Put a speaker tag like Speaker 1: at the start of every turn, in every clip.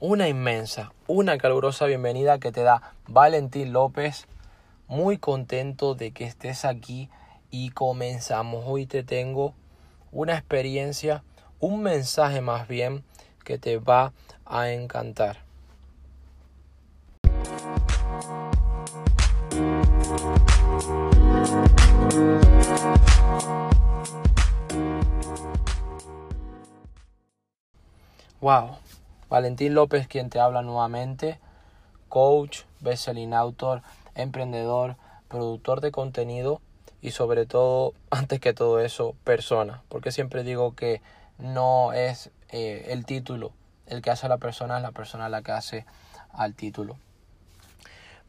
Speaker 1: una inmensa, una calurosa bienvenida que te da Valentín López. Muy contento de que estés aquí y comenzamos. Hoy te tengo una experiencia, un mensaje más bien que te va a encantar. Wow, Valentín López quien te habla nuevamente, coach, bestselling autor, emprendedor, productor de contenido y sobre todo, antes que todo eso, persona. Porque siempre digo que no es eh, el título el que hace a la persona, es la persona la que hace al título.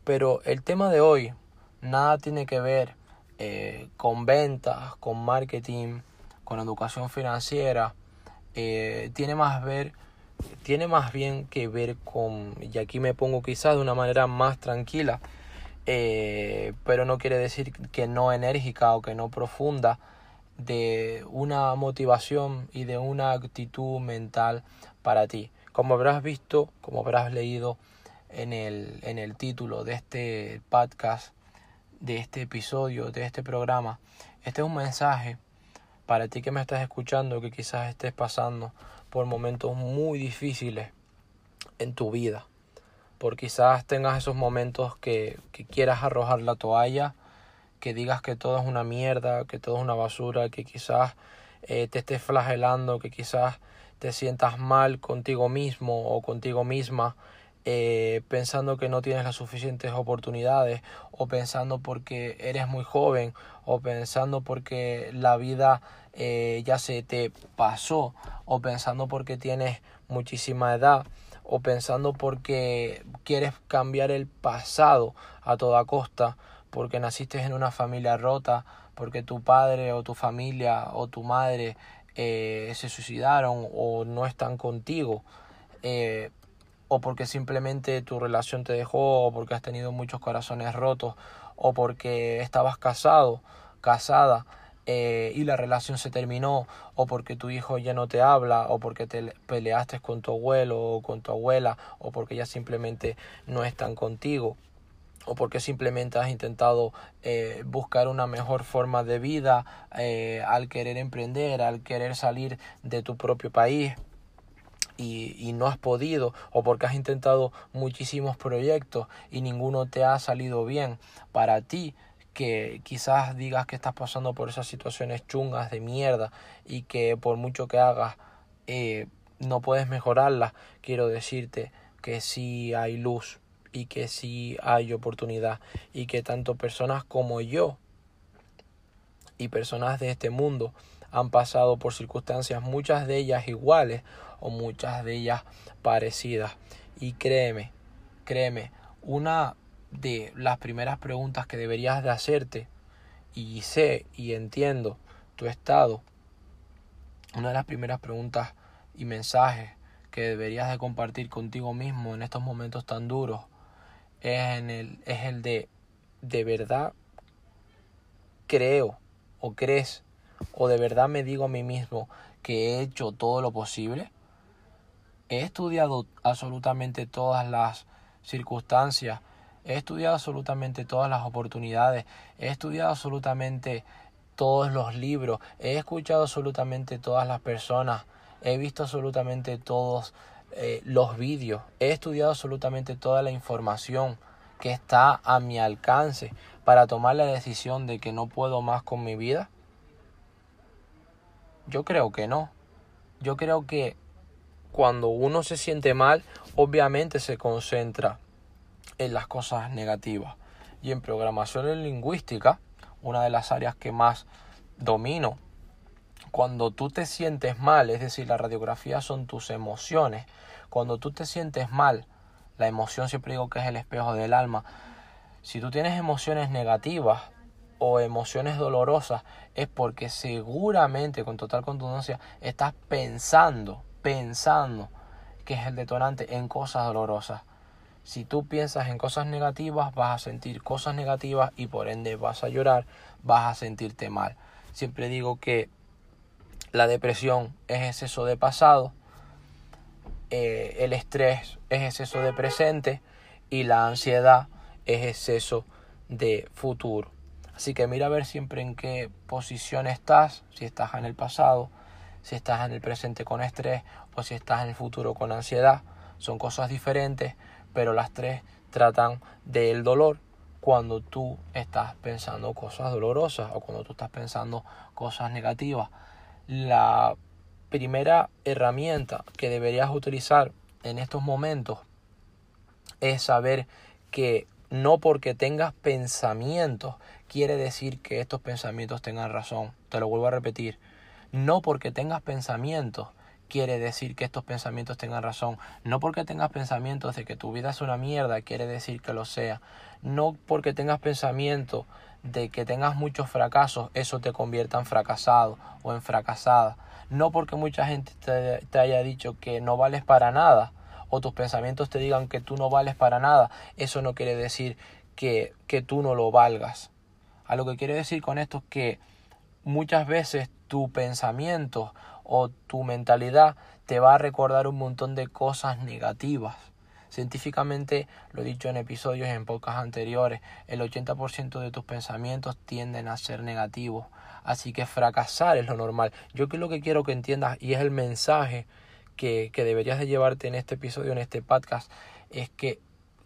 Speaker 1: Pero el tema de hoy nada tiene que ver eh, con ventas, con marketing, con educación financiera. Eh, tiene más ver tiene más bien que ver con, y aquí me pongo quizás de una manera más tranquila, eh, pero no quiere decir que no enérgica o que no profunda, de una motivación y de una actitud mental para ti. Como habrás visto, como habrás leído en el, en el título de este podcast, de este episodio, de este programa, este es un mensaje para ti que me estás escuchando, que quizás estés pasando por momentos muy difíciles en tu vida. Por quizás tengas esos momentos que, quieras arrojar la toalla, que digas que todo es una mierda, que todo es una basura, que quizás eh, te estés flagelando, que quizás te sientas mal contigo mismo o contigo misma, eh, pensando que no tienes las suficientes oportunidades, o pensando porque eres muy joven, o pensando porque la vida eh, ya se te pasó, o pensando porque tienes muchísima edad, o pensando porque quieres cambiar el pasado a toda costa, porque naciste en una familia rota, porque tu padre o tu familia o tu madre eh, se suicidaron o no están contigo, o porque simplemente tu relación te dejó, o porque has tenido muchos corazones rotos, o porque estabas casado, casada, eh, y la relación se terminó, o porque tu hijo ya no te habla, o porque te peleaste con tu abuelo o con tu abuela, o porque ya simplemente no están contigo o porque simplemente has intentado eh, buscar una mejor forma de vida eh, al querer emprender, al querer salir de tu propio país y, y, no has podido, o porque has intentado muchísimos proyectos y ninguno te ha salido bien. Para ti, que quizás digas que estás pasando por esas situaciones chungas de mierda y que por mucho que hagas eh, no puedes mejorarlas, quiero decirte que sí hay luz y que sí hay oportunidad. Y que tanto personas como yo y personas de este mundo han pasado por circunstancias, muchas de ellas iguales o muchas de ellas parecidas. Y créeme, créeme, una de las primeras preguntas que deberías de hacerte y sé y entiendo tu estado, una de las primeras preguntas y mensajes que deberías de compartir contigo mismo en estos momentos tan duros es, en el, es el de de verdad creo o crees o de verdad me digo a mí mismo que he hecho todo lo posible. He estudiado absolutamente todas las circunstancias He estudiado absolutamente todas las oportunidades, he estudiado absolutamente todos los libros, he escuchado absolutamente todas las personas, he visto absolutamente todos eh, los vídeos, he estudiado absolutamente toda la información que está a mi alcance para tomar la decisión de que no puedo más con mi vida? Yo creo que no. Yo creo que cuando uno se siente mal, obviamente se concentra en las cosas negativas. Y en programación lingüística, una de las áreas que más domino, cuando tú te sientes mal, es decir, la radiografía son tus emociones, cuando tú te sientes mal, la emoción siempre digo que es el espejo del alma, si tú tienes emociones negativas o emociones dolorosas, es porque seguramente, con total contundencia, estás pensando, pensando que es el detonante en cosas dolorosas. Si tú piensas en cosas negativas, vas a sentir cosas negativas y por ende vas a llorar, vas a sentirte mal. Siempre digo que la depresión es exceso de pasado eh, el estrés es exceso de presente y la ansiedad es exceso de futuro. Así que mira a ver siempre en qué posición estás, si estás en el pasado, si estás en el presente con estrés o si estás en el futuro con ansiedad. Son cosas diferentes, pero las tres tratan del dolor cuando tú estás pensando cosas dolorosas o cuando tú estás pensando cosas negativas. La primera herramienta que deberías utilizar en estos momentos es saber que no porque tengas pensamientos quiere decir que estos pensamientos tengan razón. Te lo vuelvo a repetir. No porque tengas pensamientos quiere decir que estos pensamientos tengan razón. No porque tengas pensamientos de que tu vida es una mierda quiere decir que lo sea. No porque tengas pensamientos de que tengas muchos fracasos, eso te convierta en fracasado o en fracasada. No porque mucha gente te, haya dicho que no vales para nada o tus pensamientos te digan que tú no vales para nada, eso no quiere decir que, que tú no lo valgas. A lo que quiere decir con esto es que muchas veces tu pensamiento o tu mentalidad te va a recordar un montón de cosas negativas. Científicamente, lo he dicho en episodios en podcasts anteriores, el 80% de tus pensamientos tienden a ser negativos. Así que fracasar es lo normal. Yo que lo que quiero que entiendas y es el mensaje que, que deberías de llevarte en este episodio, en este podcast, es que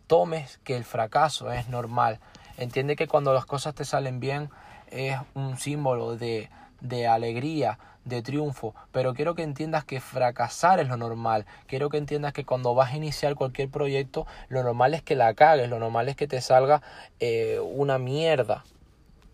Speaker 1: tomes que el fracaso es normal. Entiende que cuando las cosas te salen bien es un símbolo de, de alegría, de triunfo, pero quiero que entiendas que fracasar es lo normal. Quiero que entiendas que cuando vas a iniciar cualquier proyecto, lo normal es que la cagues, lo normal es que te salga eh, una mierda.